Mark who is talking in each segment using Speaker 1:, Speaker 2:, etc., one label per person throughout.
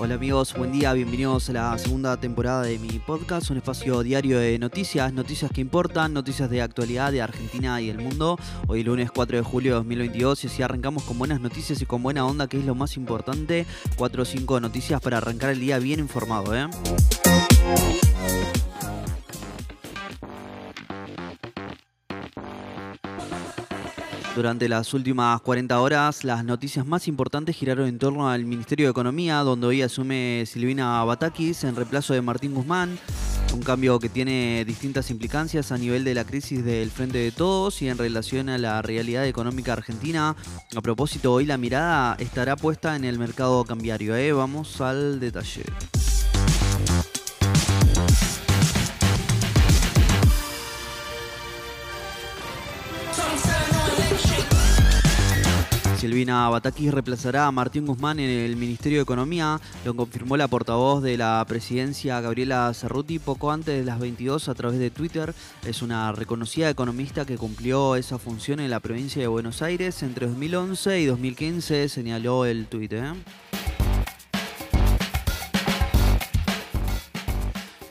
Speaker 1: Hola amigos, buen día, bienvenidos a la segunda temporada de mi podcast, un espacio diario de noticias, noticias que importan, noticias de actualidad de Argentina y el mundo. Hoy lunes 4 de julio de 2022 y así arrancamos con buenas noticias y con buena onda, que es lo más importante. 4 o 5 noticias para arrancar el día bien informado, ¿eh? Durante las últimas 40 horas, las noticias más importantes giraron en torno al Ministerio de Economía, donde hoy asume Silvina Batakis en reemplazo de Martín Guzmán. Un cambio que tiene distintas implicancias a nivel de la crisis del Frente de Todos y en relación a la realidad económica argentina. A propósito, hoy la mirada estará puesta en el mercado cambiario. ¿eh? Vamos al detalle. Silvina Batakis reemplazará a Martín Guzmán en el Ministerio de Economía, lo confirmó la portavoz de la presidencia Gabriela Cerruti poco antes de las 22 a través de Twitter. Es una reconocida economista que cumplió esa función en la provincia de Buenos Aires entre 2011 y 2015, señaló el tuit. ¿eh?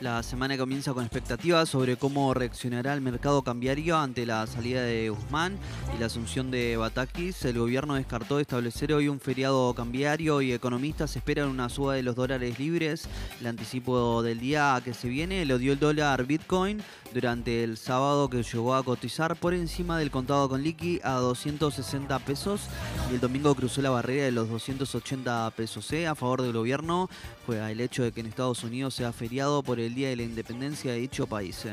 Speaker 1: La semana comienza con expectativas sobre cómo reaccionará el mercado cambiario ante la salida de Guzmán y la asunción de Batakis. El gobierno descartó establecer hoy un feriado cambiario y economistas esperan una suba de los dólares libres. El anticipo del día que se viene lo dio el dólar Bitcoin durante el sábado que llegó a cotizar por encima del contado con liqui a 260 pesos y el domingo cruzó la barrera de los 280 pesos. ¿eh? A favor del gobierno juega el hecho de que en Estados Unidos sea feriado por el Día de la Independencia de dicho país. ¿eh?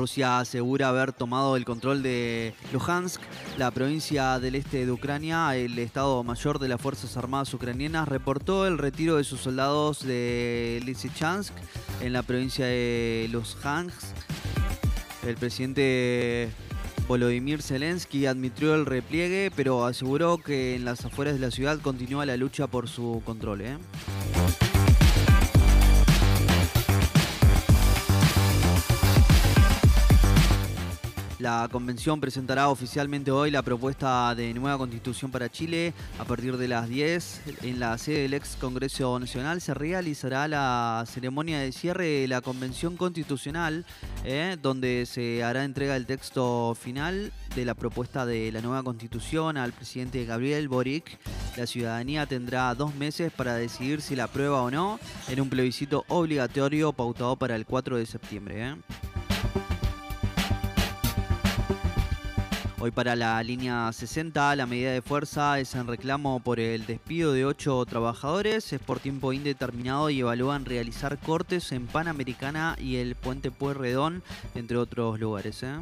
Speaker 1: Rusia asegura haber tomado el control de Luhansk, la provincia del este de Ucrania. El Estado Mayor de las Fuerzas Armadas Ucranianas reportó el retiro de sus soldados de Lysychansk en la provincia de Luhansk. El presidente Volodymyr Zelensky admitió el repliegue, pero aseguró que en las afueras de la ciudad continúa la lucha por su control. ¿eh? La convención presentará oficialmente hoy la propuesta de nueva constitución para Chile. A partir de las 10, en la sede del ex Congreso Nacional, se realizará la ceremonia de cierre de la convención constitucional, eh, donde se hará entrega del texto final de la propuesta de la nueva constitución al presidente Gabriel Boric. La ciudadanía tendrá dos meses para decidir si la aprueba o no en un plebiscito obligatorio pautado para el 4 de septiembre. ¿eh? Hoy para la línea 60 la medida de fuerza es en reclamo por el despido de ocho trabajadores, es por tiempo indeterminado y evalúan realizar cortes en Panamericana y el Puente Pueyrredón, entre otros lugares. ¿eh?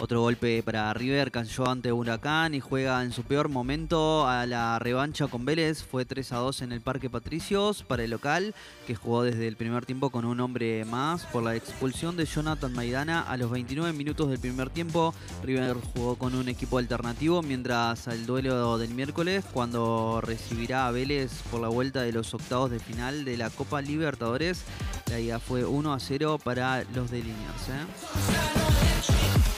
Speaker 1: Otro golpe para River, cayó ante Huracán y juega en su peor momento a la revancha con Vélez. Fue 3 a 2 en el Parque Patricios para el local, que jugó desde el primer tiempo con un hombre más por la expulsión de Jonathan Maidana a los 29 minutos del primer tiempo. River jugó con un equipo alternativo, mientras el duelo del miércoles, cuando recibirá a Vélez por la vuelta de los octavos de final de la Copa Libertadores, la ida fue 1 a 0 para los de Liniers. ¿eh?